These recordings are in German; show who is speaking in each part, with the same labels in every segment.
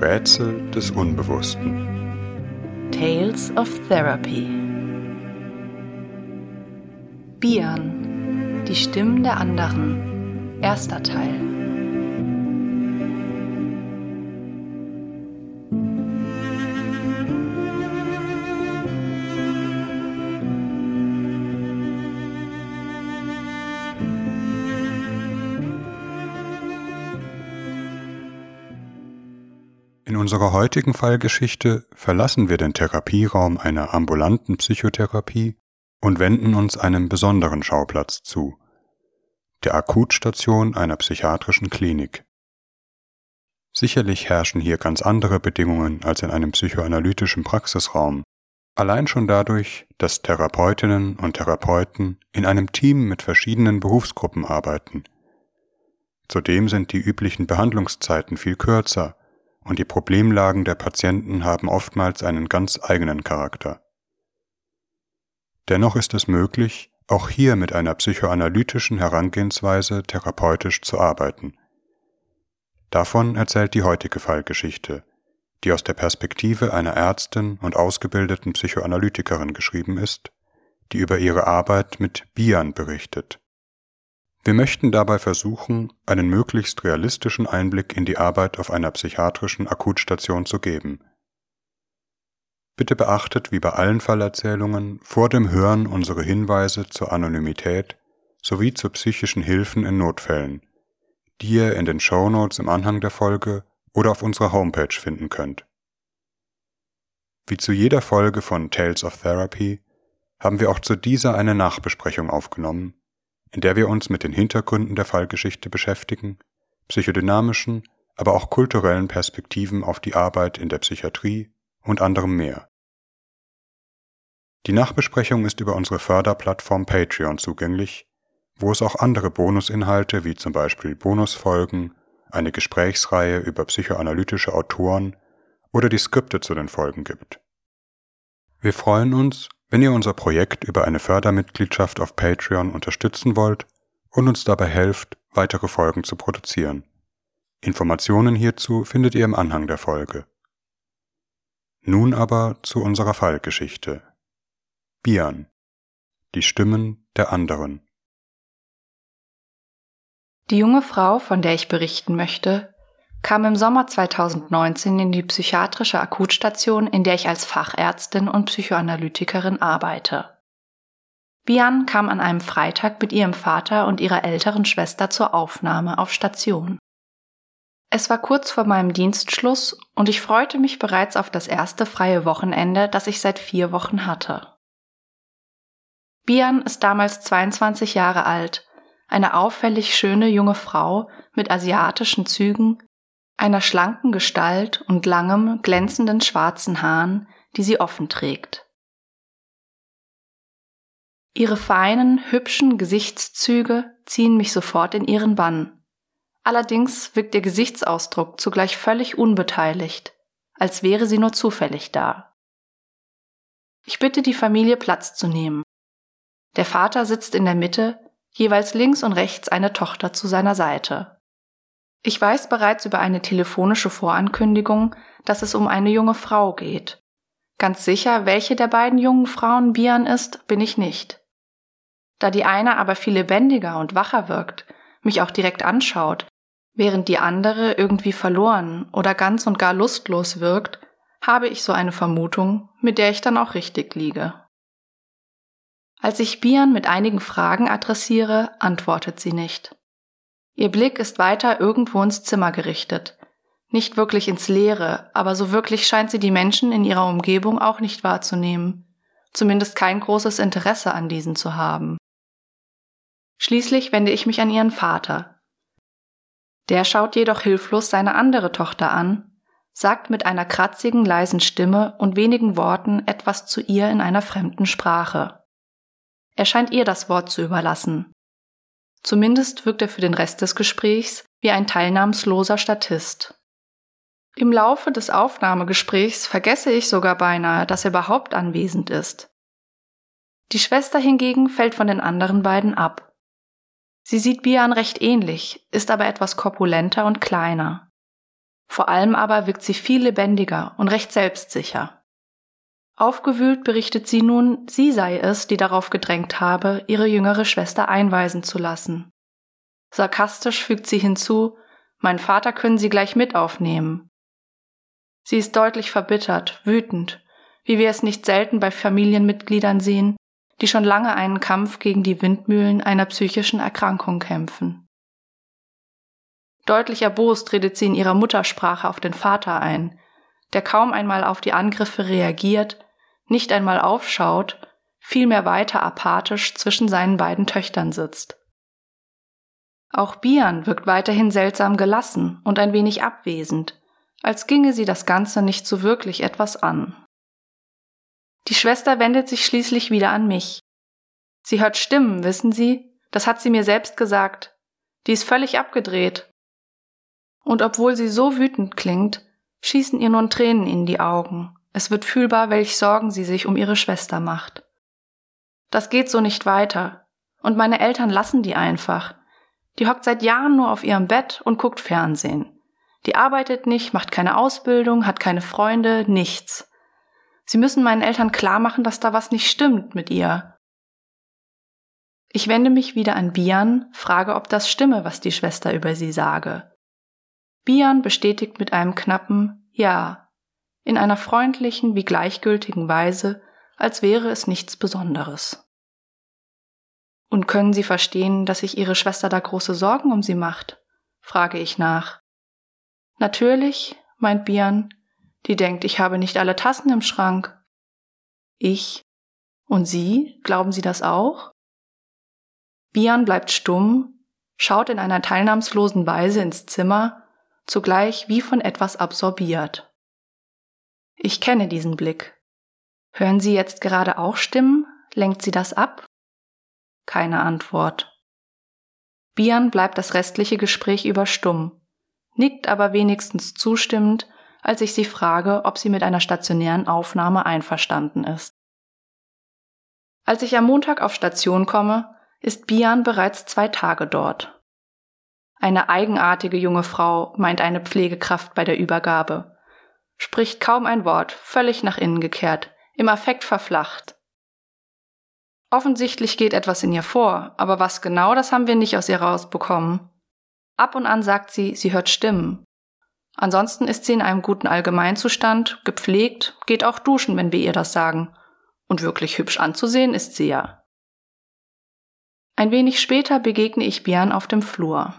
Speaker 1: Rätsel des Unbewussten.
Speaker 2: Tales of Therapy. Bian, die Stimmen der anderen. Erster Teil.
Speaker 1: Unserer heutigen Fallgeschichte verlassen wir den Therapieraum einer ambulanten Psychotherapie und wenden uns einem besonderen Schauplatz zu, der Akutstation einer psychiatrischen Klinik. Sicherlich herrschen hier ganz andere Bedingungen als in einem psychoanalytischen Praxisraum, allein schon dadurch, dass Therapeutinnen und Therapeuten in einem Team mit verschiedenen Berufsgruppen arbeiten. Zudem sind die üblichen Behandlungszeiten viel kürzer und die Problemlagen der Patienten haben oftmals einen ganz eigenen Charakter. Dennoch ist es möglich, auch hier mit einer psychoanalytischen Herangehensweise therapeutisch zu arbeiten. Davon erzählt die heutige Fallgeschichte, die aus der Perspektive einer Ärztin und ausgebildeten Psychoanalytikerin geschrieben ist, die über ihre Arbeit mit Bian berichtet. Wir möchten dabei versuchen, einen möglichst realistischen Einblick in die Arbeit auf einer psychiatrischen Akutstation zu geben. Bitte beachtet wie bei allen Fallerzählungen vor dem Hören unsere Hinweise zur Anonymität sowie zu psychischen Hilfen in Notfällen, die ihr in den Show Notes im Anhang der Folge oder auf unserer Homepage finden könnt. Wie zu jeder Folge von Tales of Therapy haben wir auch zu dieser eine Nachbesprechung aufgenommen, in der wir uns mit den Hintergründen der Fallgeschichte beschäftigen, psychodynamischen, aber auch kulturellen Perspektiven auf die Arbeit in der Psychiatrie und anderem mehr. Die Nachbesprechung ist über unsere Förderplattform Patreon zugänglich, wo es auch andere Bonusinhalte wie zum Beispiel Bonusfolgen, eine Gesprächsreihe über psychoanalytische Autoren oder die Skripte zu den Folgen gibt. Wir freuen uns, wenn ihr unser Projekt über eine Fördermitgliedschaft auf Patreon unterstützen wollt und uns dabei helft, weitere Folgen zu produzieren. Informationen hierzu findet ihr im Anhang der Folge. Nun aber zu unserer Fallgeschichte. Bian. Die Stimmen der anderen.
Speaker 2: Die junge Frau, von der ich berichten möchte, kam im Sommer 2019 in die psychiatrische Akutstation, in der ich als Fachärztin und Psychoanalytikerin arbeite. Bian kam an einem Freitag mit ihrem Vater und ihrer älteren Schwester zur Aufnahme auf Station. Es war kurz vor meinem Dienstschluss und ich freute mich bereits auf das erste freie Wochenende, das ich seit vier Wochen hatte. Bian ist damals 22 Jahre alt, eine auffällig schöne junge Frau mit asiatischen Zügen, einer schlanken Gestalt und langem, glänzenden schwarzen Haaren, die sie offen trägt. Ihre feinen, hübschen Gesichtszüge ziehen mich sofort in ihren Bann. Allerdings wirkt ihr Gesichtsausdruck zugleich völlig unbeteiligt, als wäre sie nur zufällig da. Ich bitte die Familie Platz zu nehmen. Der Vater sitzt in der Mitte, jeweils links und rechts eine Tochter zu seiner Seite. Ich weiß bereits über eine telefonische Vorankündigung, dass es um eine junge Frau geht. Ganz sicher, welche der beiden jungen Frauen Bian ist, bin ich nicht. Da die eine aber viel lebendiger und wacher wirkt, mich auch direkt anschaut, während die andere irgendwie verloren oder ganz und gar lustlos wirkt, habe ich so eine Vermutung, mit der ich dann auch richtig liege. Als ich Bian mit einigen Fragen adressiere, antwortet sie nicht. Ihr Blick ist weiter irgendwo ins Zimmer gerichtet. Nicht wirklich ins Leere, aber so wirklich scheint sie die Menschen in ihrer Umgebung auch nicht wahrzunehmen. Zumindest kein großes Interesse an diesen zu haben. Schließlich wende ich mich an ihren Vater. Der schaut jedoch hilflos seine andere Tochter an, sagt mit einer kratzigen, leisen Stimme und wenigen Worten etwas zu ihr in einer fremden Sprache. Er scheint ihr das Wort zu überlassen, Zumindest wirkt er für den Rest des Gesprächs wie ein teilnahmsloser Statist. Im Laufe des Aufnahmegesprächs vergesse ich sogar beinahe, dass er überhaupt anwesend ist. Die Schwester hingegen fällt von den anderen beiden ab. Sie sieht Bian recht ähnlich, ist aber etwas korpulenter und kleiner. Vor allem aber wirkt sie viel lebendiger und recht selbstsicher. Aufgewühlt berichtet sie nun, sie sei es, die darauf gedrängt habe, ihre jüngere Schwester einweisen zu lassen. Sarkastisch fügt sie hinzu, mein Vater können Sie gleich mit aufnehmen. Sie ist deutlich verbittert, wütend, wie wir es nicht selten bei Familienmitgliedern sehen, die schon lange einen Kampf gegen die Windmühlen einer psychischen Erkrankung kämpfen. Deutlich erbost redet sie in ihrer Muttersprache auf den Vater ein, der kaum einmal auf die Angriffe reagiert, nicht einmal aufschaut, vielmehr weiter apathisch zwischen seinen beiden Töchtern sitzt. Auch Bian wirkt weiterhin seltsam gelassen und ein wenig abwesend, als ginge sie das Ganze nicht so wirklich etwas an. Die Schwester wendet sich schließlich wieder an mich. Sie hört Stimmen, wissen Sie? Das hat sie mir selbst gesagt. Die ist völlig abgedreht. Und obwohl sie so wütend klingt, schießen ihr nun Tränen in die Augen. Es wird fühlbar, welch Sorgen sie sich um ihre Schwester macht. Das geht so nicht weiter. Und meine Eltern lassen die einfach. Die hockt seit Jahren nur auf ihrem Bett und guckt Fernsehen. Die arbeitet nicht, macht keine Ausbildung, hat keine Freunde, nichts. Sie müssen meinen Eltern klar machen, dass da was nicht stimmt mit ihr. Ich wende mich wieder an Bian, frage, ob das stimme, was die Schwester über sie sage. Bian bestätigt mit einem knappen Ja, in einer freundlichen wie gleichgültigen Weise, als wäre es nichts Besonderes. Und können Sie verstehen, dass sich Ihre Schwester da große Sorgen um Sie macht? frage ich nach. Natürlich, meint Bian, die denkt, ich habe nicht alle Tassen im Schrank. Ich? Und Sie? Glauben Sie das auch? Bian bleibt stumm, schaut in einer teilnahmslosen Weise ins Zimmer, zugleich wie von etwas absorbiert. Ich kenne diesen Blick. Hören Sie jetzt gerade auch Stimmen? Lenkt sie das ab? Keine Antwort. Bian bleibt das restliche Gespräch über stumm, nickt aber wenigstens zustimmend, als ich sie frage, ob sie mit einer stationären Aufnahme einverstanden ist. Als ich am Montag auf Station komme, ist Bian bereits zwei Tage dort. Eine eigenartige junge Frau, meint eine Pflegekraft bei der Übergabe. Spricht kaum ein Wort, völlig nach innen gekehrt, im Affekt verflacht. Offensichtlich geht etwas in ihr vor, aber was genau, das haben wir nicht aus ihr rausbekommen. Ab und an sagt sie, sie hört Stimmen. Ansonsten ist sie in einem guten Allgemeinzustand, gepflegt, geht auch duschen, wenn wir ihr das sagen. Und wirklich hübsch anzusehen ist sie ja. Ein wenig später begegne ich Björn auf dem Flur.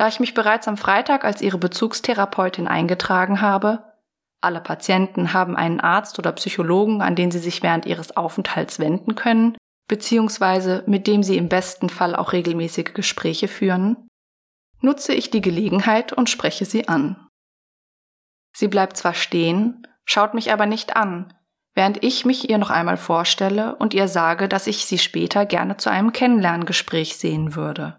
Speaker 2: Da ich mich bereits am Freitag als ihre Bezugstherapeutin eingetragen habe, alle Patienten haben einen Arzt oder Psychologen, an den sie sich während ihres Aufenthalts wenden können, beziehungsweise mit dem sie im besten Fall auch regelmäßige Gespräche führen, nutze ich die Gelegenheit und spreche sie an. Sie bleibt zwar stehen, schaut mich aber nicht an, während ich mich ihr noch einmal vorstelle und ihr sage, dass ich sie später gerne zu einem Kennenlerngespräch sehen würde.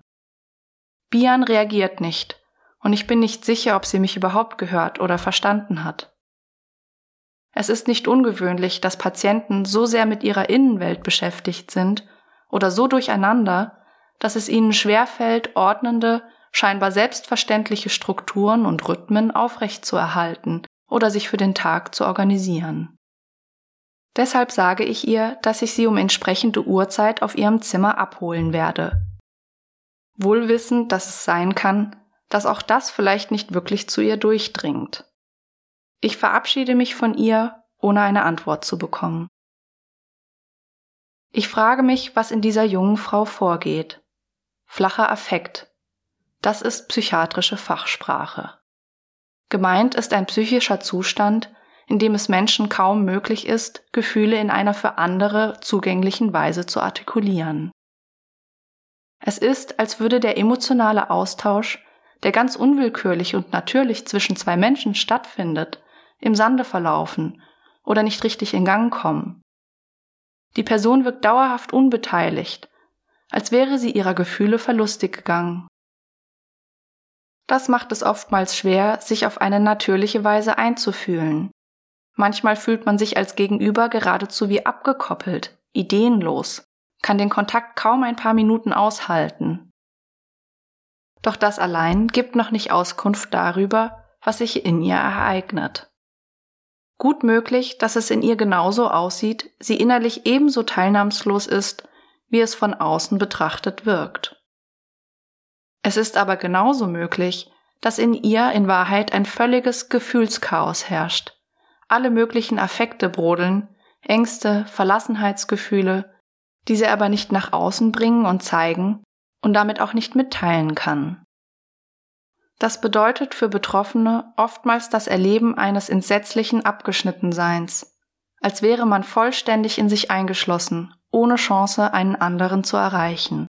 Speaker 2: Bian reagiert nicht, und ich bin nicht sicher, ob sie mich überhaupt gehört oder verstanden hat. Es ist nicht ungewöhnlich, dass Patienten so sehr mit ihrer Innenwelt beschäftigt sind oder so durcheinander, dass es ihnen schwerfällt, ordnende, scheinbar selbstverständliche Strukturen und Rhythmen aufrechtzuerhalten oder sich für den Tag zu organisieren. Deshalb sage ich ihr, dass ich sie um entsprechende Uhrzeit auf ihrem Zimmer abholen werde. Wohl wissend, dass es sein kann, dass auch das vielleicht nicht wirklich zu ihr durchdringt. Ich verabschiede mich von ihr, ohne eine Antwort zu bekommen. Ich frage mich, was in dieser jungen Frau vorgeht. Flacher Affekt. Das ist psychiatrische Fachsprache. Gemeint ist ein psychischer Zustand, in dem es Menschen kaum möglich ist, Gefühle in einer für andere zugänglichen Weise zu artikulieren. Es ist, als würde der emotionale Austausch, der ganz unwillkürlich und natürlich zwischen zwei Menschen stattfindet, im Sande verlaufen oder nicht richtig in Gang kommen. Die Person wirkt dauerhaft unbeteiligt, als wäre sie ihrer Gefühle verlustig gegangen. Das macht es oftmals schwer, sich auf eine natürliche Weise einzufühlen. Manchmal fühlt man sich als Gegenüber geradezu wie abgekoppelt, ideenlos, kann den Kontakt kaum ein paar Minuten aushalten. Doch das allein gibt noch nicht Auskunft darüber, was sich in ihr ereignet. Gut möglich, dass es in ihr genauso aussieht, sie innerlich ebenso teilnahmslos ist, wie es von außen betrachtet wirkt. Es ist aber genauso möglich, dass in ihr in Wahrheit ein völliges Gefühlschaos herrscht. Alle möglichen Affekte brodeln, Ängste, Verlassenheitsgefühle, die sie aber nicht nach außen bringen und zeigen und damit auch nicht mitteilen kann. Das bedeutet für Betroffene oftmals das Erleben eines entsetzlichen Abgeschnittenseins, als wäre man vollständig in sich eingeschlossen, ohne Chance, einen anderen zu erreichen.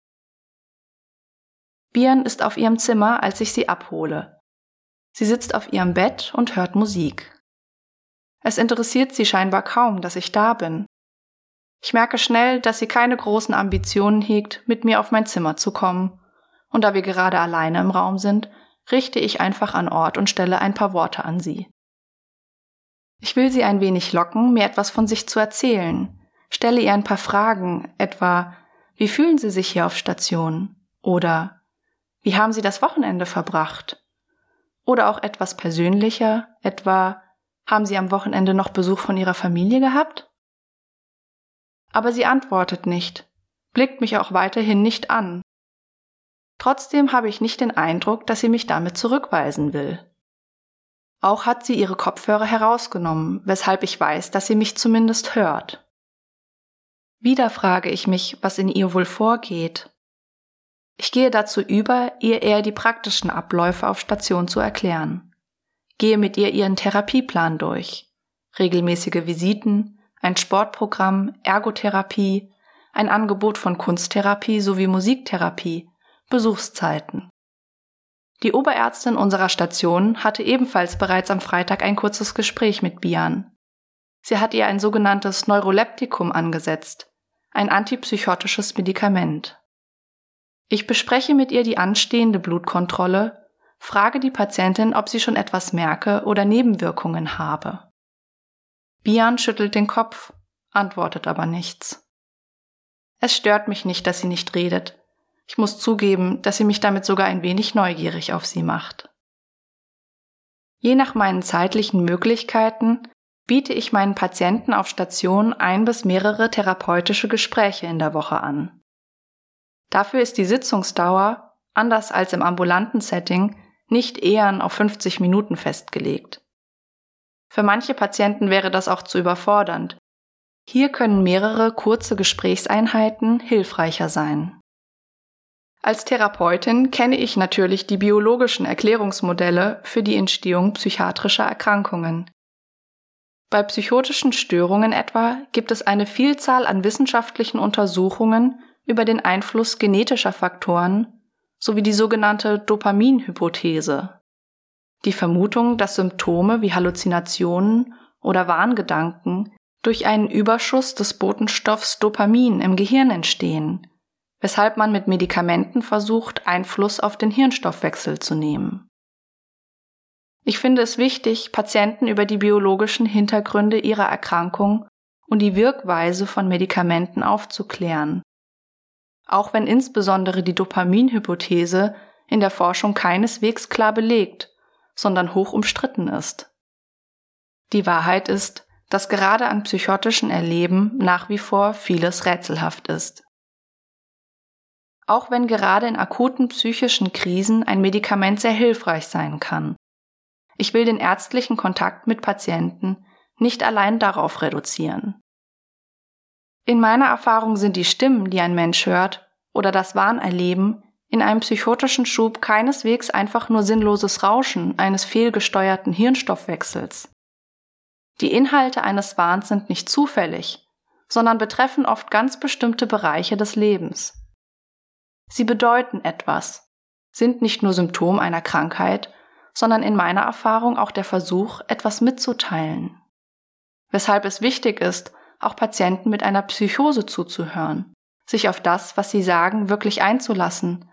Speaker 2: Bian ist auf ihrem Zimmer, als ich sie abhole. Sie sitzt auf ihrem Bett und hört Musik. Es interessiert sie scheinbar kaum, dass ich da bin. Ich merke schnell, dass sie keine großen Ambitionen hegt, mit mir auf mein Zimmer zu kommen, und da wir gerade alleine im Raum sind, richte ich einfach an Ort und stelle ein paar Worte an sie. Ich will sie ein wenig locken, mir etwas von sich zu erzählen, stelle ihr ein paar Fragen, etwa wie fühlen Sie sich hier auf Station? Oder wie haben Sie das Wochenende verbracht? Oder auch etwas persönlicher, etwa haben Sie am Wochenende noch Besuch von Ihrer Familie gehabt? Aber sie antwortet nicht, blickt mich auch weiterhin nicht an, Trotzdem habe ich nicht den Eindruck, dass sie mich damit zurückweisen will. Auch hat sie ihre Kopfhörer herausgenommen, weshalb ich weiß, dass sie mich zumindest hört. Wieder frage ich mich, was in ihr wohl vorgeht. Ich gehe dazu über, ihr eher die praktischen Abläufe auf Station zu erklären. Gehe mit ihr ihren Therapieplan durch. Regelmäßige Visiten, ein Sportprogramm, Ergotherapie, ein Angebot von Kunsttherapie sowie Musiktherapie, Besuchszeiten. Die Oberärztin unserer Station hatte ebenfalls bereits am Freitag ein kurzes Gespräch mit Bian. Sie hat ihr ein sogenanntes Neuroleptikum angesetzt, ein antipsychotisches Medikament. Ich bespreche mit ihr die anstehende Blutkontrolle, frage die Patientin, ob sie schon etwas merke oder Nebenwirkungen habe. Bian schüttelt den Kopf, antwortet aber nichts. Es stört mich nicht, dass sie nicht redet, ich muss zugeben, dass sie mich damit sogar ein wenig neugierig auf sie macht. Je nach meinen zeitlichen Möglichkeiten biete ich meinen Patienten auf Station ein bis mehrere therapeutische Gespräche in der Woche an. Dafür ist die Sitzungsdauer, anders als im ambulanten Setting, nicht eher auf 50 Minuten festgelegt. Für manche Patienten wäre das auch zu überfordernd. Hier können mehrere kurze Gesprächseinheiten hilfreicher sein. Als Therapeutin kenne ich natürlich die biologischen Erklärungsmodelle für die Entstehung psychiatrischer Erkrankungen. Bei psychotischen Störungen etwa gibt es eine Vielzahl an wissenschaftlichen Untersuchungen über den Einfluss genetischer Faktoren sowie die sogenannte Dopaminhypothese. Die Vermutung, dass Symptome wie Halluzinationen oder Wahngedanken durch einen Überschuss des Botenstoffs Dopamin im Gehirn entstehen weshalb man mit Medikamenten versucht, Einfluss auf den Hirnstoffwechsel zu nehmen. Ich finde es wichtig, Patienten über die biologischen Hintergründe ihrer Erkrankung und die Wirkweise von Medikamenten aufzuklären. Auch wenn insbesondere die Dopaminhypothese in der Forschung keineswegs klar belegt, sondern hoch umstritten ist. Die Wahrheit ist, dass gerade an psychotischen Erleben nach wie vor vieles rätselhaft ist auch wenn gerade in akuten psychischen Krisen ein Medikament sehr hilfreich sein kann. Ich will den ärztlichen Kontakt mit Patienten nicht allein darauf reduzieren. In meiner Erfahrung sind die Stimmen, die ein Mensch hört, oder das Wahnerleben in einem psychotischen Schub keineswegs einfach nur sinnloses Rauschen eines fehlgesteuerten Hirnstoffwechsels. Die Inhalte eines Wahns sind nicht zufällig, sondern betreffen oft ganz bestimmte Bereiche des Lebens. Sie bedeuten etwas, sind nicht nur Symptom einer Krankheit, sondern in meiner Erfahrung auch der Versuch, etwas mitzuteilen. Weshalb es wichtig ist, auch Patienten mit einer Psychose zuzuhören, sich auf das, was sie sagen, wirklich einzulassen,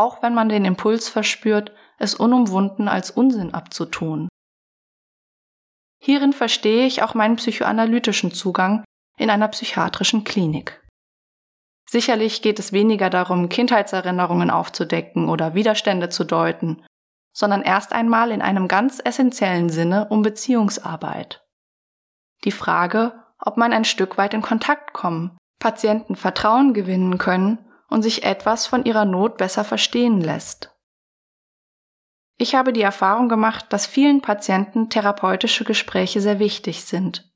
Speaker 2: auch wenn man den Impuls verspürt, es unumwunden als Unsinn abzutun. Hierin verstehe ich auch meinen psychoanalytischen Zugang in einer psychiatrischen Klinik. Sicherlich geht es weniger darum, Kindheitserinnerungen aufzudecken oder Widerstände zu deuten sondern erst einmal in einem ganz essentiellen Sinne um Beziehungsarbeit. Die Frage, ob man ein Stück weit in Kontakt kommen, Patienten Vertrauen gewinnen können und sich etwas von ihrer Not besser verstehen lässt. Ich habe die Erfahrung gemacht, dass vielen Patienten therapeutische Gespräche sehr wichtig sind.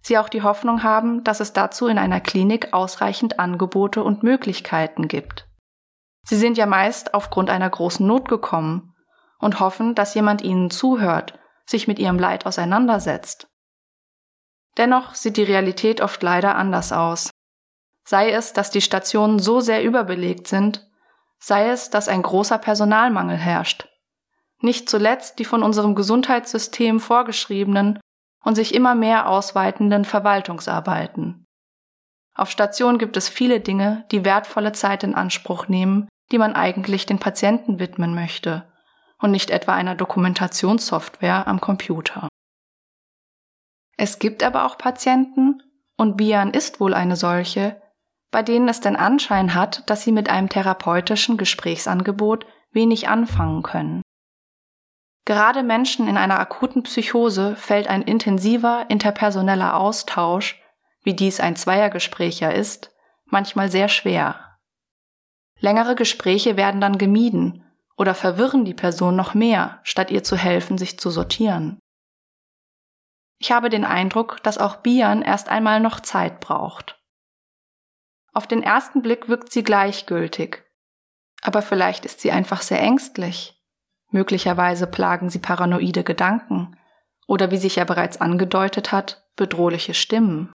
Speaker 2: Sie auch die Hoffnung haben, dass es dazu in einer Klinik ausreichend Angebote und Möglichkeiten gibt. Sie sind ja meist aufgrund einer großen Not gekommen und hoffen, dass jemand ihnen zuhört, sich mit ihrem Leid auseinandersetzt. Dennoch sieht die Realität oft leider anders aus. Sei es, dass die Stationen so sehr überbelegt sind, sei es, dass ein großer Personalmangel herrscht. Nicht zuletzt die von unserem Gesundheitssystem vorgeschriebenen und sich immer mehr ausweitenden Verwaltungsarbeiten. Auf Station gibt es viele Dinge, die wertvolle Zeit in Anspruch nehmen, die man eigentlich den Patienten widmen möchte und nicht etwa einer Dokumentationssoftware am Computer. Es gibt aber auch Patienten, und Bian ist wohl eine solche, bei denen es den Anschein hat, dass sie mit einem therapeutischen Gesprächsangebot wenig anfangen können. Gerade Menschen in einer akuten Psychose fällt ein intensiver interpersoneller Austausch, wie dies ein Zweiergespräch ja ist, manchmal sehr schwer. Längere Gespräche werden dann gemieden oder verwirren die Person noch mehr, statt ihr zu helfen, sich zu sortieren. Ich habe den Eindruck, dass auch Bian erst einmal noch Zeit braucht. Auf den ersten Blick wirkt sie gleichgültig, aber vielleicht ist sie einfach sehr ängstlich. Möglicherweise plagen sie paranoide Gedanken oder wie sich ja bereits angedeutet hat, bedrohliche Stimmen.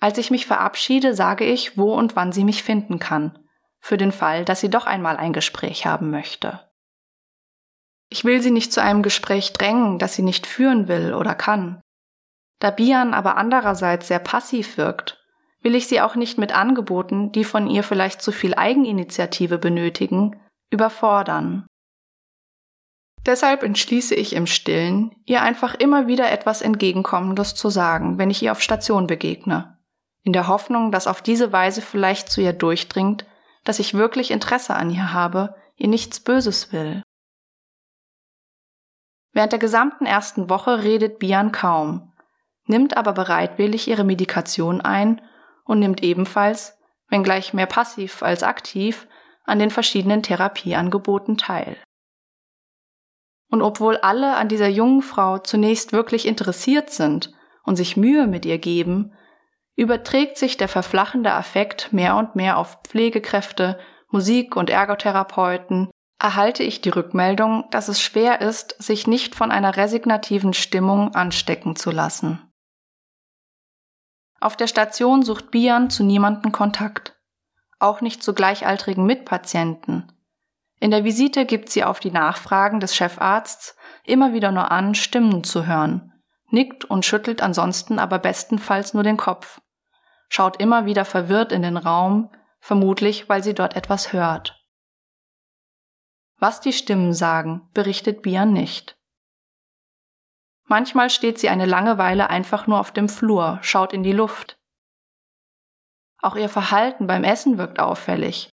Speaker 2: Als ich mich verabschiede, sage ich, wo und wann sie mich finden kann, für den Fall, dass sie doch einmal ein Gespräch haben möchte. Ich will sie nicht zu einem Gespräch drängen, das sie nicht führen will oder kann. Da Bian aber andererseits sehr passiv wirkt, will ich sie auch nicht mit Angeboten, die von ihr vielleicht zu viel Eigeninitiative benötigen, überfordern. Deshalb entschließe ich im Stillen, ihr einfach immer wieder etwas Entgegenkommendes zu sagen, wenn ich ihr auf Station begegne, in der Hoffnung, dass auf diese Weise vielleicht zu ihr durchdringt, dass ich wirklich Interesse an ihr habe, ihr nichts Böses will. Während der gesamten ersten Woche redet Bian kaum, nimmt aber bereitwillig ihre Medikation ein und nimmt ebenfalls, wenngleich mehr passiv als aktiv, an den verschiedenen Therapieangeboten teil. Und obwohl alle an dieser jungen Frau zunächst wirklich interessiert sind und sich Mühe mit ihr geben, überträgt sich der verflachende Affekt mehr und mehr auf Pflegekräfte, Musik- und Ergotherapeuten, erhalte ich die Rückmeldung, dass es schwer ist, sich nicht von einer resignativen Stimmung anstecken zu lassen. Auf der Station sucht Bian zu niemanden Kontakt, auch nicht zu gleichaltrigen Mitpatienten. In der Visite gibt sie auf die Nachfragen des Chefarzts immer wieder nur an, Stimmen zu hören, nickt und schüttelt ansonsten aber bestenfalls nur den Kopf schaut immer wieder verwirrt in den Raum, vermutlich weil sie dort etwas hört. Was die Stimmen sagen, berichtet Bian nicht. Manchmal steht sie eine lange Weile einfach nur auf dem Flur, schaut in die Luft. Auch ihr Verhalten beim Essen wirkt auffällig.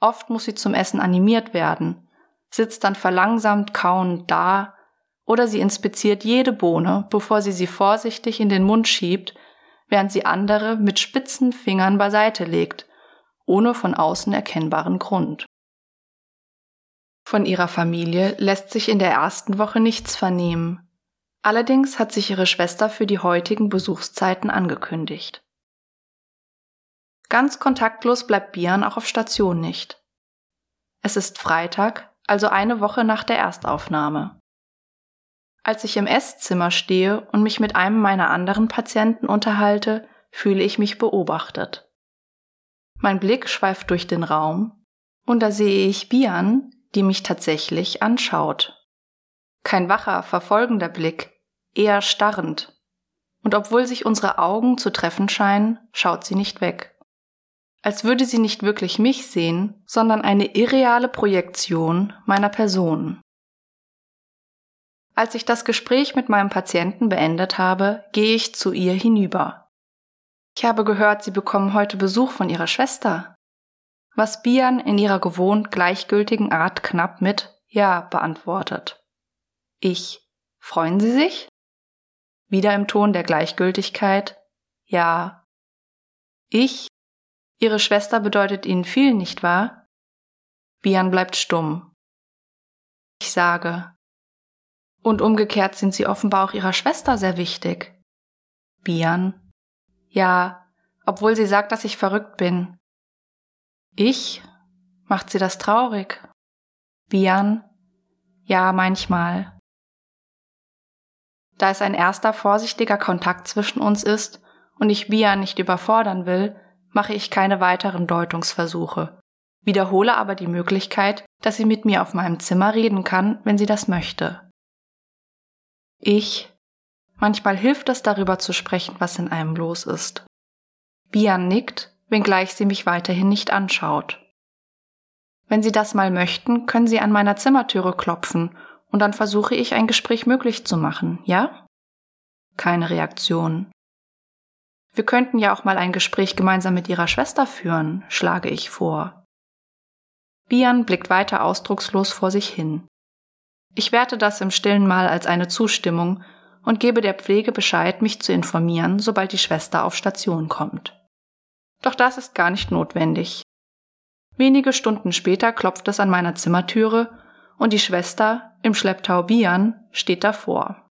Speaker 2: Oft muss sie zum Essen animiert werden, sitzt dann verlangsamt kauend da, oder sie inspiziert jede Bohne, bevor sie sie vorsichtig in den Mund schiebt während sie andere mit spitzen Fingern beiseite legt, ohne von außen erkennbaren Grund. Von ihrer Familie lässt sich in der ersten Woche nichts vernehmen. Allerdings hat sich ihre Schwester für die heutigen Besuchszeiten angekündigt. Ganz kontaktlos bleibt Bian auch auf Station nicht. Es ist Freitag, also eine Woche nach der Erstaufnahme. Als ich im Esszimmer stehe und mich mit einem meiner anderen Patienten unterhalte, fühle ich mich beobachtet. Mein Blick schweift durch den Raum und da sehe ich Bian, die mich tatsächlich anschaut. Kein wacher, verfolgender Blick, eher starrend. Und obwohl sich unsere Augen zu treffen scheinen, schaut sie nicht weg. Als würde sie nicht wirklich mich sehen, sondern eine irreale Projektion meiner Person. Als ich das Gespräch mit meinem Patienten beendet habe, gehe ich zu ihr hinüber. Ich habe gehört, Sie bekommen heute Besuch von Ihrer Schwester. Was Bian in ihrer gewohnt gleichgültigen Art knapp mit Ja beantwortet. Ich. Freuen Sie sich? Wieder im Ton der Gleichgültigkeit. Ja. Ich. Ihre Schwester bedeutet Ihnen viel, nicht wahr? Bian bleibt stumm. Ich sage. Und umgekehrt sind Sie offenbar auch Ihrer Schwester sehr wichtig. Bian. Ja, obwohl sie sagt, dass ich verrückt bin. Ich? Macht sie das traurig? Bian? Ja, manchmal. Da es ein erster vorsichtiger Kontakt zwischen uns ist und ich Bian nicht überfordern will, mache ich keine weiteren Deutungsversuche, wiederhole aber die Möglichkeit, dass sie mit mir auf meinem Zimmer reden kann, wenn sie das möchte. Ich. Manchmal hilft es darüber zu sprechen, was in einem los ist. Bian nickt, wenngleich sie mich weiterhin nicht anschaut. Wenn Sie das mal möchten, können Sie an meiner Zimmertüre klopfen und dann versuche ich ein Gespräch möglich zu machen, ja? Keine Reaktion. Wir könnten ja auch mal ein Gespräch gemeinsam mit Ihrer Schwester führen, schlage ich vor. Bian blickt weiter ausdruckslos vor sich hin. Ich werte das im stillen Mal als eine Zustimmung und gebe der Pflege Bescheid, mich zu informieren, sobald die Schwester auf Station kommt. Doch das ist gar nicht notwendig. Wenige Stunden später klopft es an meiner Zimmertüre und die Schwester, im Schlepptau Bian, steht davor.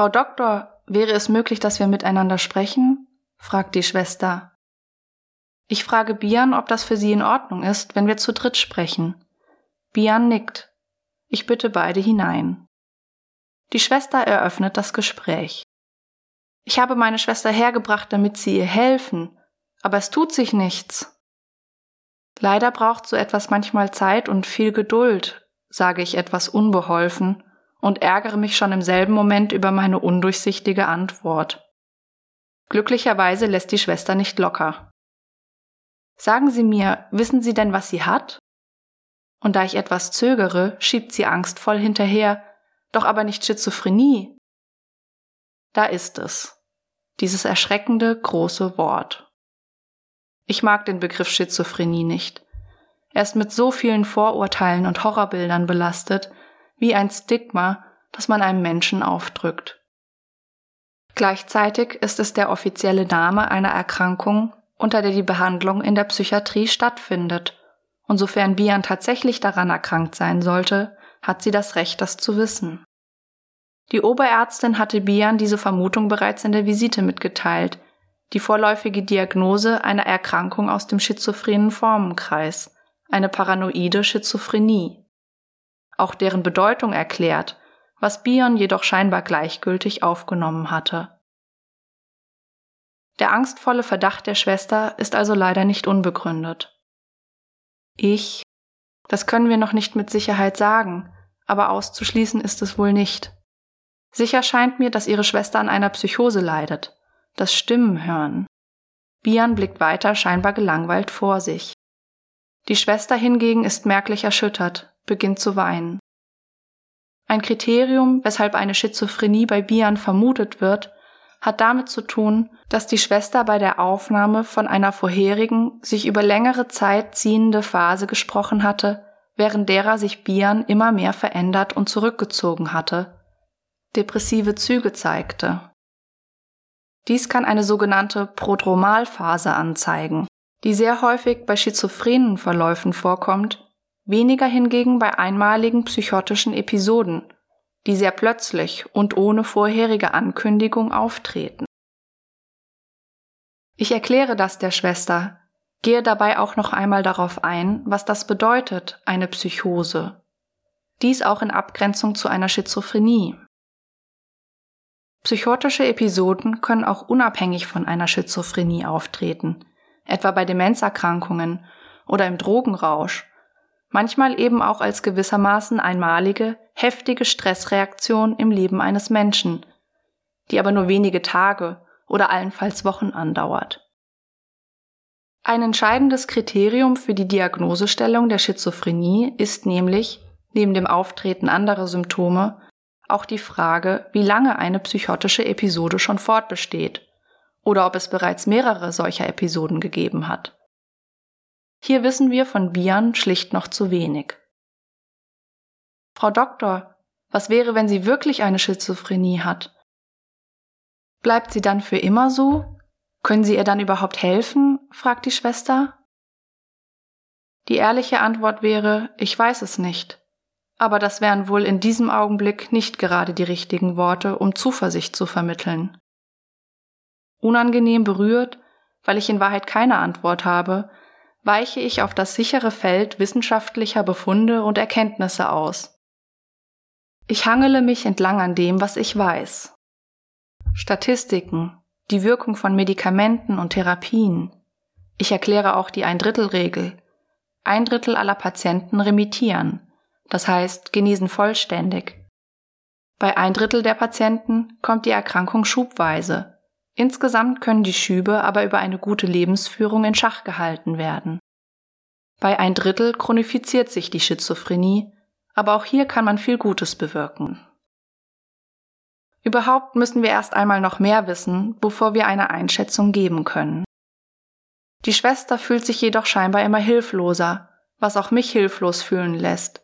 Speaker 2: Frau Doktor, wäre es möglich, dass wir miteinander sprechen? fragt die Schwester. Ich frage Bian, ob das für sie in Ordnung ist, wenn wir zu dritt sprechen. Bian nickt. Ich bitte beide hinein. Die Schwester eröffnet das Gespräch. Ich habe meine Schwester hergebracht, damit sie ihr helfen, aber es tut sich nichts. Leider braucht so etwas manchmal Zeit und viel Geduld, sage ich etwas unbeholfen und ärgere mich schon im selben Moment über meine undurchsichtige Antwort. Glücklicherweise lässt die Schwester nicht locker. Sagen Sie mir, wissen Sie denn, was sie hat? Und da ich etwas zögere, schiebt sie angstvoll hinterher, doch aber nicht Schizophrenie. Da ist es. Dieses erschreckende, große Wort. Ich mag den Begriff Schizophrenie nicht. Er ist mit so vielen Vorurteilen und Horrorbildern belastet, wie ein Stigma, das man einem Menschen aufdrückt. Gleichzeitig ist es der offizielle Name einer Erkrankung, unter der die Behandlung in der Psychiatrie stattfindet. Und sofern Bian tatsächlich daran erkrankt sein sollte, hat sie das Recht, das zu wissen. Die Oberärztin hatte Bian diese Vermutung bereits in der Visite mitgeteilt, die vorläufige Diagnose einer Erkrankung aus dem schizophrenen Formenkreis, eine paranoide Schizophrenie. Auch deren Bedeutung erklärt, was Bion jedoch scheinbar gleichgültig aufgenommen hatte. Der angstvolle Verdacht der Schwester ist also leider nicht unbegründet. Ich, das können wir noch nicht mit Sicherheit sagen, aber auszuschließen ist es wohl nicht. Sicher scheint mir, dass ihre Schwester an einer Psychose leidet, das Stimmen hören. Bian blickt weiter scheinbar gelangweilt vor sich. Die Schwester hingegen ist merklich erschüttert, beginnt zu weinen. Ein Kriterium, weshalb eine Schizophrenie bei Bian vermutet wird, hat damit zu tun, dass die Schwester bei der Aufnahme von einer vorherigen, sich über längere Zeit ziehende Phase gesprochen hatte, während derer sich Bian immer mehr verändert und zurückgezogen hatte, depressive Züge zeigte. Dies kann eine sogenannte Prodromalphase anzeigen, die sehr häufig bei schizophrenen Verläufen vorkommt, weniger hingegen bei einmaligen psychotischen Episoden, die sehr plötzlich und ohne vorherige Ankündigung auftreten. Ich erkläre das der Schwester, gehe dabei auch noch einmal darauf ein, was das bedeutet, eine Psychose. Dies auch in Abgrenzung zu einer Schizophrenie. Psychotische Episoden können auch unabhängig von einer Schizophrenie auftreten, etwa bei Demenzerkrankungen oder im Drogenrausch manchmal eben auch als gewissermaßen einmalige, heftige Stressreaktion im Leben eines Menschen, die aber nur wenige Tage oder allenfalls Wochen andauert. Ein entscheidendes Kriterium für die Diagnosestellung der Schizophrenie ist nämlich, neben dem Auftreten anderer Symptome, auch die Frage, wie lange eine psychotische Episode schon fortbesteht oder ob es bereits mehrere solcher Episoden gegeben hat. Hier wissen wir von Bian schlicht noch zu wenig. Frau Doktor, was wäre, wenn sie wirklich eine Schizophrenie hat? Bleibt sie dann für immer so? Können Sie ihr dann überhaupt helfen? fragt die Schwester. Die ehrliche Antwort wäre, ich weiß es nicht. Aber das wären wohl in diesem Augenblick nicht gerade die richtigen Worte, um Zuversicht zu vermitteln. Unangenehm berührt, weil ich in Wahrheit keine Antwort habe, weiche ich auf das sichere Feld wissenschaftlicher Befunde und Erkenntnisse aus. Ich hangele mich entlang an dem, was ich weiß. Statistiken, die Wirkung von Medikamenten und Therapien. Ich erkläre auch die Ein-Drittel-Regel. Ein Drittel aller Patienten remittieren, das heißt genesen vollständig. Bei ein Drittel der Patienten kommt die Erkrankung schubweise, Insgesamt können die Schübe aber über eine gute Lebensführung in Schach gehalten werden. Bei ein Drittel chronifiziert sich die Schizophrenie, aber auch hier kann man viel Gutes bewirken. Überhaupt müssen wir erst einmal noch mehr wissen, bevor wir eine Einschätzung geben können. Die Schwester fühlt sich jedoch scheinbar immer hilfloser, was auch mich hilflos fühlen lässt.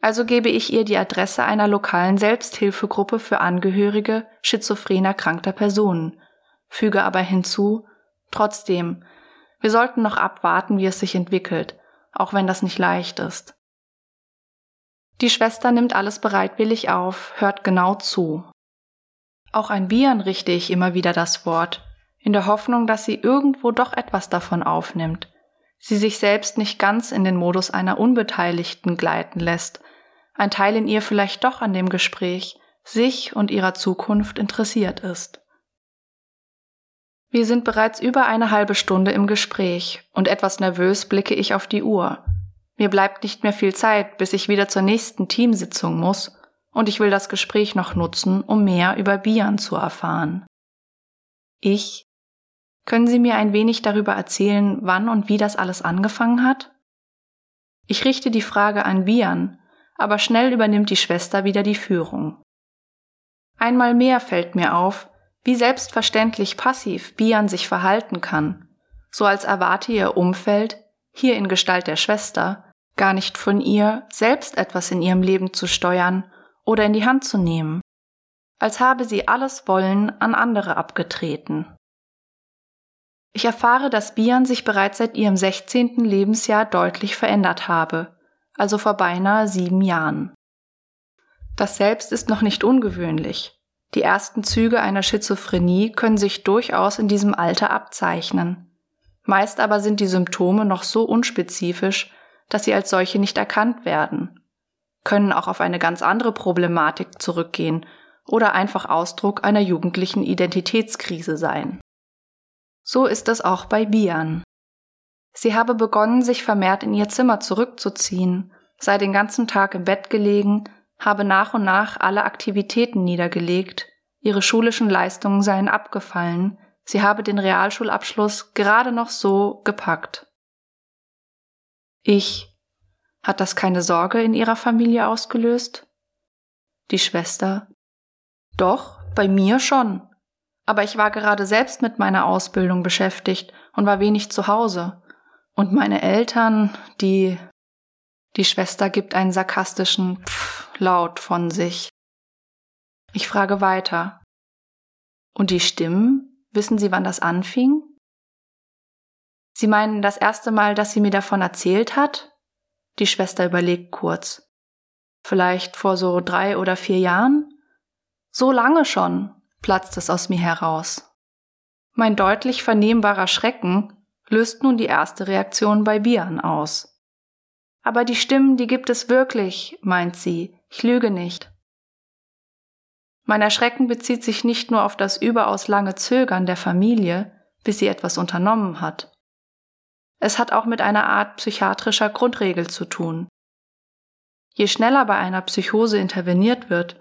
Speaker 2: Also gebe ich ihr die Adresse einer lokalen Selbsthilfegruppe für Angehörige schizophren erkrankter Personen, füge aber hinzu, trotzdem, wir sollten noch abwarten, wie es sich entwickelt, auch wenn das nicht leicht ist. Die Schwester nimmt alles bereitwillig auf, hört genau zu. Auch ein Bieren richte ich immer wieder das Wort, in der Hoffnung, dass sie irgendwo doch etwas davon aufnimmt, sie sich selbst nicht ganz in den Modus einer Unbeteiligten gleiten lässt, ein Teil in ihr vielleicht doch an dem Gespräch, sich und ihrer Zukunft interessiert ist. Wir sind bereits über eine halbe Stunde im Gespräch und etwas nervös blicke ich auf die Uhr. Mir bleibt nicht mehr viel Zeit, bis ich wieder zur nächsten Teamsitzung muss und ich will das Gespräch noch nutzen, um mehr über Bian zu erfahren. Ich? Können Sie mir ein wenig darüber erzählen, wann und wie das alles angefangen hat? Ich richte die Frage an Bian, aber schnell übernimmt die Schwester wieder die Führung. Einmal mehr fällt mir auf, wie selbstverständlich passiv Bian sich verhalten kann, so als erwarte ihr Umfeld, hier in Gestalt der Schwester, gar nicht von ihr, selbst etwas in ihrem Leben zu steuern oder in die Hand zu nehmen, als habe sie alles Wollen an andere abgetreten. Ich erfahre, dass Bian sich bereits seit ihrem 16. Lebensjahr deutlich verändert habe, also vor beinahe sieben Jahren. Das selbst ist noch nicht ungewöhnlich. Die ersten Züge einer Schizophrenie können sich durchaus in diesem Alter abzeichnen. Meist aber sind die Symptome noch so unspezifisch, dass sie als solche nicht erkannt werden. können auch auf eine ganz andere Problematik zurückgehen oder einfach Ausdruck einer jugendlichen Identitätskrise sein. So ist es auch bei Bian. Sie habe begonnen, sich vermehrt in ihr Zimmer zurückzuziehen, sei den ganzen Tag im Bett gelegen, habe nach und nach alle Aktivitäten niedergelegt, ihre schulischen Leistungen seien abgefallen, sie habe den Realschulabschluss gerade noch so gepackt. Ich. Hat das keine Sorge in ihrer Familie ausgelöst? Die Schwester. Doch, bei mir schon. Aber ich war gerade selbst mit meiner Ausbildung beschäftigt und war wenig zu Hause. Und meine Eltern, die. Die Schwester gibt einen sarkastischen Pfff laut von sich. Ich frage weiter. Und die Stimmen? Wissen Sie, wann das anfing? Sie meinen das erste Mal, dass sie mir davon erzählt hat? Die Schwester überlegt kurz. Vielleicht vor so drei oder vier Jahren? So lange schon, platzt es aus mir heraus. Mein deutlich vernehmbarer Schrecken löst nun die erste Reaktion bei Bian aus. Aber die Stimmen, die gibt es wirklich, meint sie, ich lüge nicht. Mein Erschrecken bezieht sich nicht nur auf das überaus lange Zögern der Familie, bis sie etwas unternommen hat. Es hat auch mit einer Art psychiatrischer Grundregel zu tun. Je schneller bei einer Psychose interveniert wird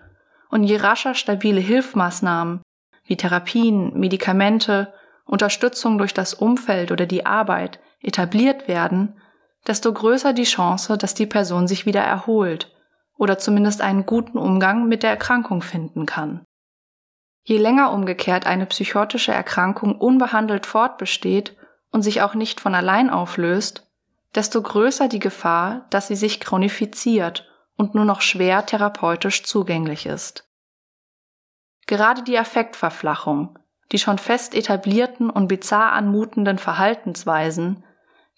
Speaker 2: und je rascher stabile Hilfmaßnahmen wie Therapien, Medikamente, Unterstützung durch das Umfeld oder die Arbeit etabliert werden, desto größer die Chance, dass die Person sich wieder erholt oder zumindest einen guten Umgang mit der Erkrankung finden kann. Je länger umgekehrt eine psychotische Erkrankung unbehandelt fortbesteht und sich auch nicht von allein auflöst, desto größer die Gefahr, dass sie sich chronifiziert und nur noch schwer therapeutisch zugänglich ist. Gerade die Affektverflachung, die schon fest etablierten und bizarr anmutenden Verhaltensweisen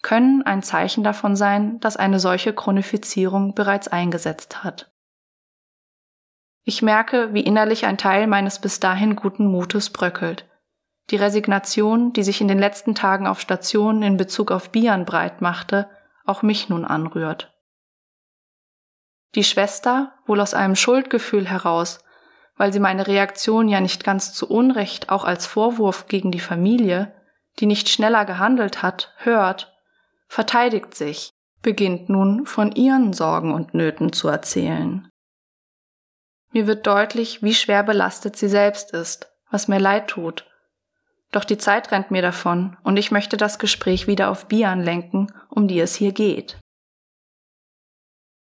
Speaker 2: können ein Zeichen davon sein, dass eine solche Chronifizierung bereits eingesetzt hat. Ich merke, wie innerlich ein Teil meines bis dahin guten Mutes bröckelt die Resignation, die sich in den letzten Tagen auf Stationen in Bezug auf Bian breit machte, auch mich nun anrührt. Die Schwester, wohl aus einem Schuldgefühl heraus, weil sie meine Reaktion ja nicht ganz zu Unrecht auch als Vorwurf gegen die Familie, die nicht schneller gehandelt hat, hört, verteidigt sich, beginnt nun von ihren Sorgen und Nöten zu erzählen. Mir wird deutlich, wie schwer belastet sie selbst ist, was mir leid tut doch die Zeit rennt mir davon und ich möchte das Gespräch wieder auf Bian lenken, um die es hier geht.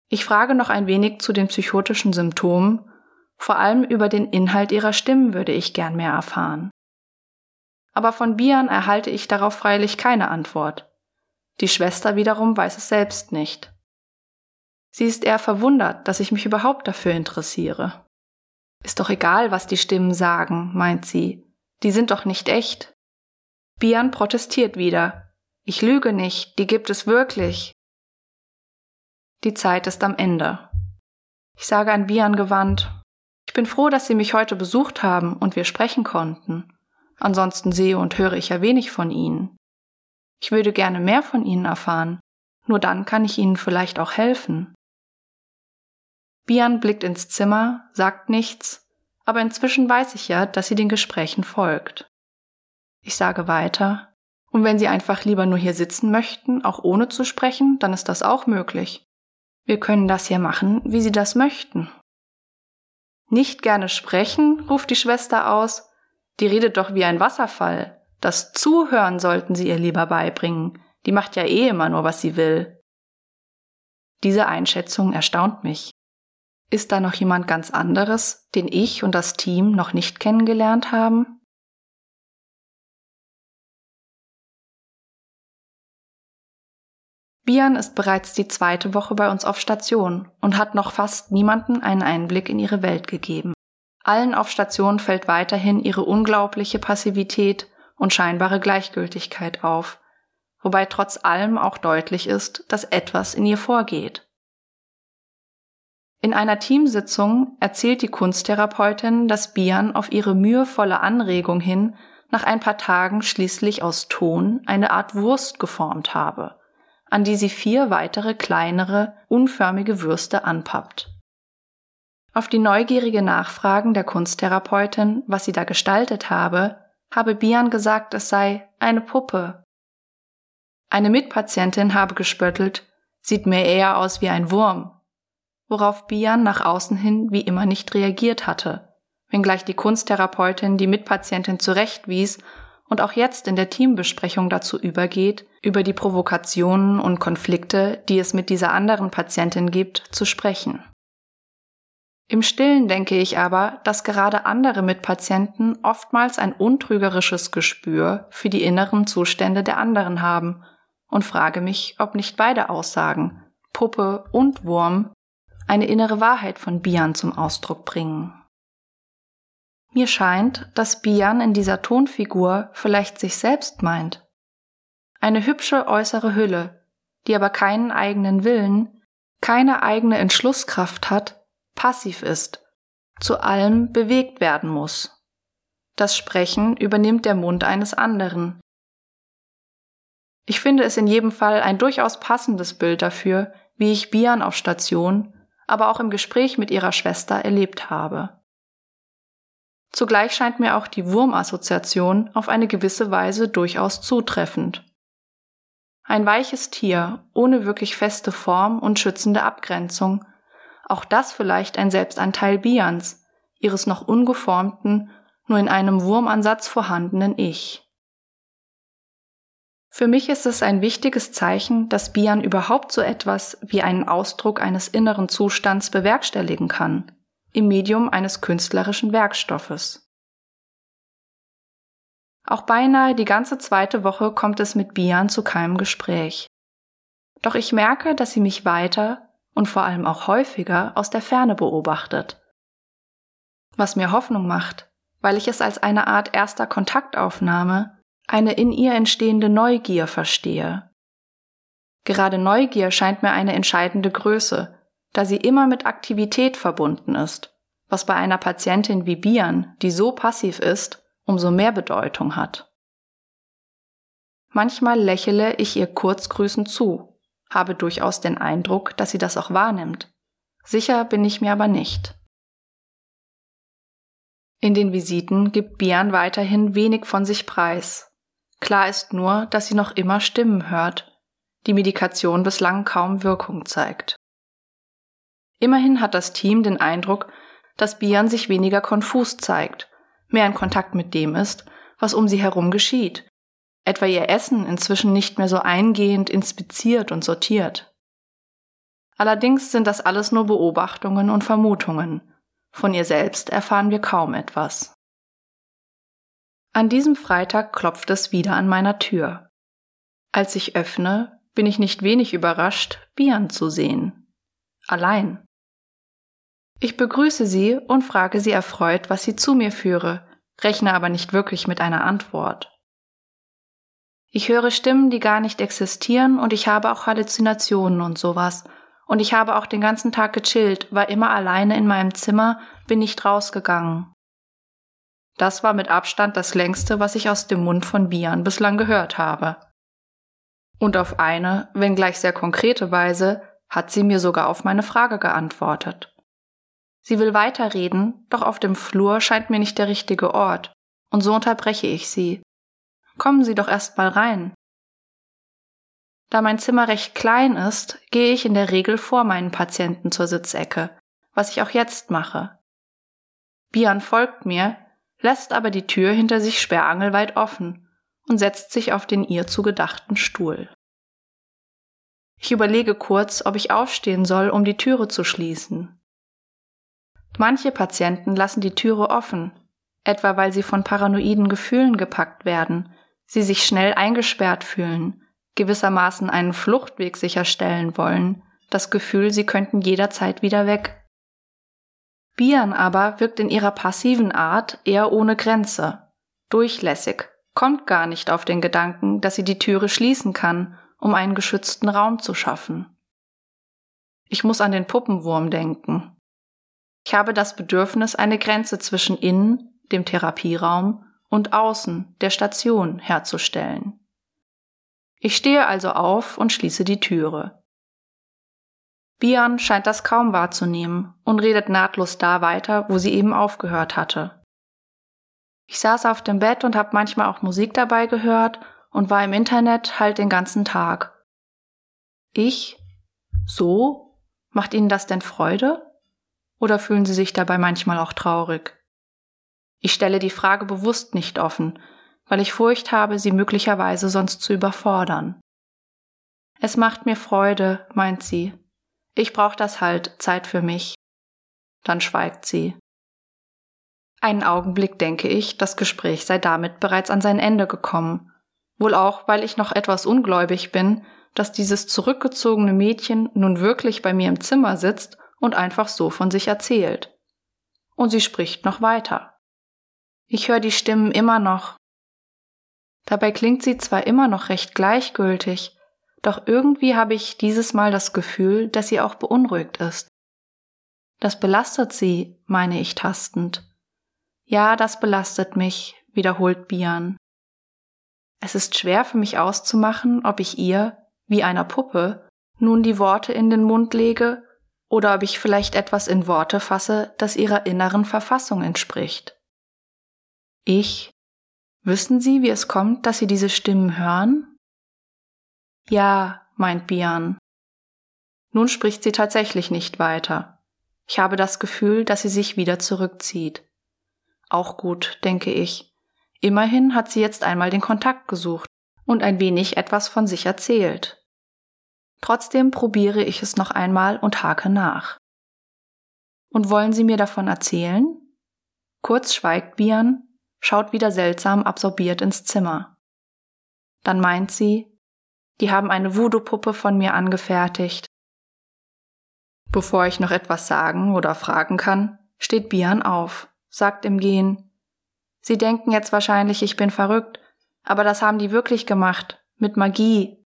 Speaker 2: Ich frage noch ein wenig zu den psychotischen Symptomen, vor allem über den Inhalt ihrer Stimmen würde ich gern mehr erfahren. Aber von Bian erhalte ich darauf freilich keine Antwort. Die Schwester wiederum weiß es selbst nicht. Sie ist eher verwundert, dass ich mich überhaupt dafür interessiere. Ist doch egal, was die Stimmen sagen, meint sie, die sind doch nicht echt. Bian protestiert wieder. Ich lüge nicht, die gibt es wirklich. Die Zeit ist am Ende. Ich sage an Bian gewandt, ich bin froh, dass Sie mich heute besucht haben und wir sprechen konnten. Ansonsten sehe und höre ich ja wenig von Ihnen. Ich würde gerne mehr von Ihnen erfahren, nur dann kann ich Ihnen vielleicht auch helfen. Bian blickt ins Zimmer, sagt nichts aber inzwischen weiß ich ja, dass sie den Gesprächen folgt. Ich sage weiter, und wenn Sie einfach lieber nur hier sitzen möchten, auch ohne zu sprechen, dann ist das auch möglich. Wir können das hier machen, wie Sie das möchten. Nicht gerne sprechen, ruft die Schwester aus. Die redet doch wie ein Wasserfall. Das Zuhören sollten Sie ihr lieber beibringen. Die macht ja eh immer nur, was sie will. Diese Einschätzung erstaunt mich. Ist da noch jemand ganz anderes, den ich und das Team noch nicht kennengelernt haben? Bian ist bereits die zweite Woche bei uns auf Station und hat noch fast niemanden einen Einblick in ihre Welt gegeben. Allen auf Station fällt weiterhin ihre unglaubliche Passivität und scheinbare Gleichgültigkeit auf, wobei trotz allem auch deutlich ist, dass etwas in ihr vorgeht. In einer Teamsitzung erzählt die Kunsttherapeutin, dass Bian auf ihre mühevolle Anregung hin nach ein paar Tagen schließlich aus Ton eine Art Wurst geformt habe, an die sie vier weitere kleinere, unförmige Würste anpappt. Auf die neugierige Nachfragen der Kunsttherapeutin, was sie da gestaltet habe, habe Bian gesagt, es sei eine Puppe. Eine Mitpatientin habe gespöttelt, sieht mir eher aus wie ein Wurm, worauf Bian nach außen hin wie immer nicht reagiert hatte, wenngleich die Kunsttherapeutin die Mitpatientin zurechtwies und auch jetzt in der Teambesprechung dazu übergeht, über die Provokationen und Konflikte, die es mit dieser anderen Patientin gibt, zu sprechen. Im Stillen denke ich aber, dass gerade andere Mitpatienten oftmals ein untrügerisches Gespür für die inneren Zustände der anderen haben und frage mich, ob nicht beide Aussagen, Puppe und Wurm, eine innere Wahrheit von Bian zum Ausdruck bringen. Mir scheint, dass Bian in dieser Tonfigur vielleicht sich selbst meint. Eine hübsche äußere Hülle, die aber keinen eigenen Willen, keine eigene Entschlusskraft hat passiv ist, zu allem bewegt werden muss. Das Sprechen übernimmt der Mund eines anderen. Ich finde es in jedem Fall ein durchaus passendes Bild dafür, wie ich Bian auf Station, aber auch im Gespräch mit ihrer Schwester erlebt habe. Zugleich scheint mir auch die Wurmassoziation auf eine gewisse Weise durchaus zutreffend. Ein weiches Tier ohne wirklich feste Form und schützende Abgrenzung auch das vielleicht ein Selbstanteil Bians, ihres noch ungeformten, nur in einem Wurmansatz vorhandenen Ich. Für mich ist es ein wichtiges Zeichen, dass Bian überhaupt so etwas wie einen Ausdruck eines inneren Zustands bewerkstelligen kann, im Medium eines künstlerischen Werkstoffes. Auch beinahe die ganze zweite Woche kommt es mit Bian zu keinem Gespräch. Doch ich merke, dass sie mich weiter, und vor allem auch häufiger aus der Ferne beobachtet. Was mir Hoffnung macht, weil ich es als eine Art erster Kontaktaufnahme, eine in ihr entstehende Neugier verstehe. Gerade Neugier scheint mir eine entscheidende Größe, da sie immer mit Aktivität verbunden ist, was bei einer Patientin wie Bian, die so passiv ist, umso mehr Bedeutung hat. Manchmal lächele ich ihr kurzgrüßend zu habe durchaus den Eindruck, dass sie das auch wahrnimmt. Sicher bin ich mir aber nicht. In den Visiten gibt Bian weiterhin wenig von sich preis. Klar ist nur, dass sie noch immer Stimmen hört, die Medikation bislang kaum Wirkung zeigt. Immerhin hat das Team den Eindruck, dass Bian sich weniger konfus zeigt, mehr in Kontakt mit dem ist, was um sie herum geschieht etwa ihr Essen inzwischen nicht mehr so eingehend inspiziert und sortiert. Allerdings sind das alles nur Beobachtungen und Vermutungen. Von ihr selbst erfahren wir kaum etwas. An diesem Freitag klopft es wieder an meiner Tür. Als ich öffne, bin ich nicht wenig überrascht, Bian zu sehen. Allein. Ich begrüße sie und frage sie erfreut, was sie zu mir führe, rechne aber nicht wirklich mit einer Antwort. Ich höre Stimmen, die gar nicht existieren und ich habe auch Halluzinationen und sowas. Und ich habe auch den ganzen Tag gechillt, war immer alleine in meinem Zimmer, bin nicht rausgegangen. Das war mit Abstand das längste, was ich aus dem Mund von Bian bislang gehört habe. Und auf eine, wenngleich sehr konkrete Weise, hat sie mir sogar auf meine Frage geantwortet. Sie will weiterreden, doch auf dem Flur scheint mir nicht der richtige Ort, und so unterbreche ich sie. Kommen Sie doch erst mal rein. Da mein Zimmer recht klein ist, gehe ich in der Regel vor meinen Patienten zur Sitzecke, was ich auch jetzt mache. Bian folgt mir, lässt aber die Tür hinter sich sperrangelweit offen und setzt sich auf den ihr zugedachten Stuhl. Ich überlege kurz, ob ich aufstehen soll, um die Türe zu schließen. Manche Patienten lassen die Türe offen, etwa weil sie von paranoiden Gefühlen gepackt werden sie sich schnell eingesperrt fühlen, gewissermaßen einen Fluchtweg sicherstellen wollen, das Gefühl, sie könnten jederzeit wieder weg. Bian aber wirkt in ihrer passiven Art eher ohne Grenze, durchlässig, kommt gar nicht auf den Gedanken, dass sie die Türe schließen kann, um einen geschützten Raum zu schaffen. Ich muss an den Puppenwurm denken. Ich habe das Bedürfnis, eine Grenze zwischen innen, dem Therapieraum, und außen der Station herzustellen. Ich stehe also auf und schließe die Türe. Bian scheint das kaum wahrzunehmen und redet nahtlos da weiter, wo sie eben aufgehört hatte. Ich saß auf dem Bett und habe manchmal auch Musik dabei gehört und war im Internet halt den ganzen Tag. Ich? So? Macht Ihnen das denn Freude? Oder fühlen Sie sich dabei manchmal auch traurig? Ich stelle die Frage bewusst nicht offen, weil ich Furcht habe, Sie möglicherweise sonst zu überfordern. Es macht mir Freude, meint sie. Ich brauche das halt, Zeit für mich. Dann schweigt sie. Einen Augenblick denke ich, das Gespräch sei damit bereits an sein Ende gekommen. Wohl auch, weil ich noch etwas ungläubig bin, dass dieses zurückgezogene Mädchen nun wirklich bei mir im Zimmer sitzt und einfach so von sich erzählt. Und sie spricht noch weiter. Ich höre die Stimmen immer noch. Dabei klingt sie zwar immer noch recht gleichgültig, doch irgendwie habe ich dieses Mal das Gefühl, dass sie auch beunruhigt ist. Das belastet sie, meine ich tastend. Ja, das belastet mich, wiederholt Bian. Es ist schwer für mich auszumachen, ob ich ihr, wie einer Puppe, nun die Worte in den Mund lege oder ob ich vielleicht etwas in Worte fasse, das ihrer inneren Verfassung entspricht. Ich. Wissen Sie, wie es kommt, dass Sie diese Stimmen hören? Ja, meint Bian. Nun spricht sie tatsächlich nicht weiter. Ich habe das Gefühl, dass sie sich wieder zurückzieht. Auch gut, denke ich. Immerhin hat sie jetzt einmal den Kontakt gesucht und ein wenig etwas von sich erzählt. Trotzdem probiere ich es noch einmal und hake nach. Und wollen Sie mir davon erzählen? Kurz schweigt Bian, schaut wieder seltsam absorbiert ins Zimmer. Dann meint sie, die haben eine Voodoo-Puppe von mir angefertigt. Bevor ich noch etwas sagen oder fragen kann, steht Bian auf, sagt im Gehen. Sie denken jetzt wahrscheinlich, ich bin verrückt, aber das haben die wirklich gemacht, mit Magie,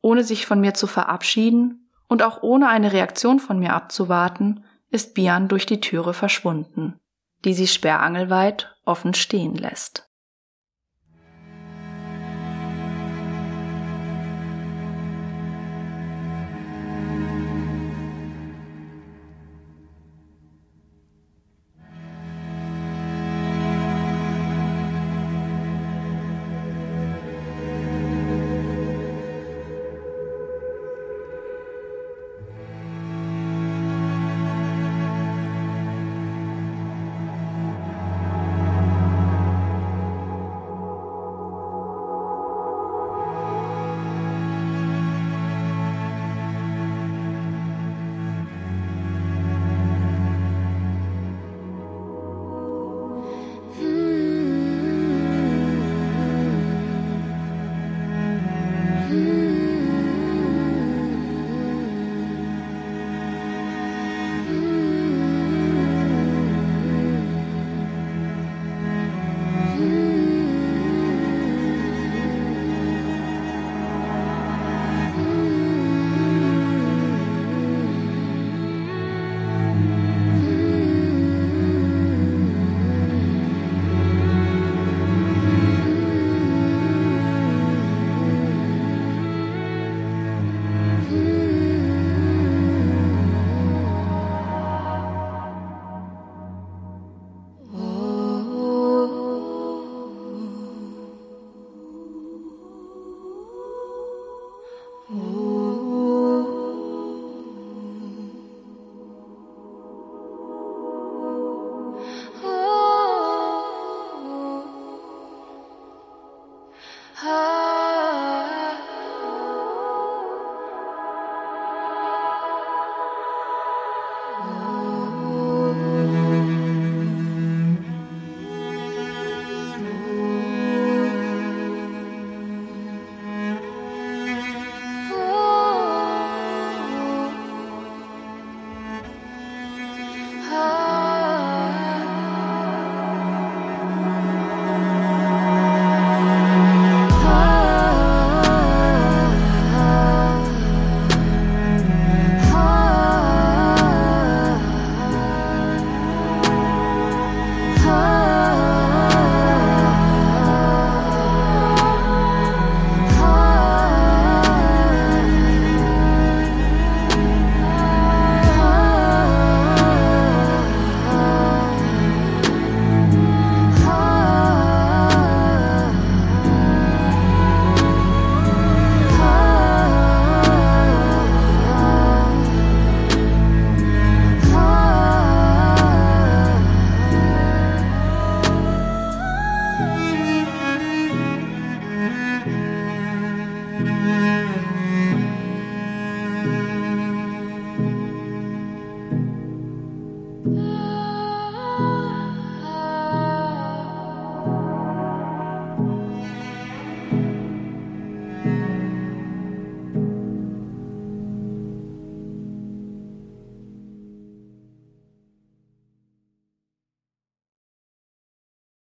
Speaker 2: ohne sich von mir zu verabschieden und auch ohne eine Reaktion von mir abzuwarten, ist Bian durch die Türe verschwunden, die sie sperrangelweit offen stehen lässt.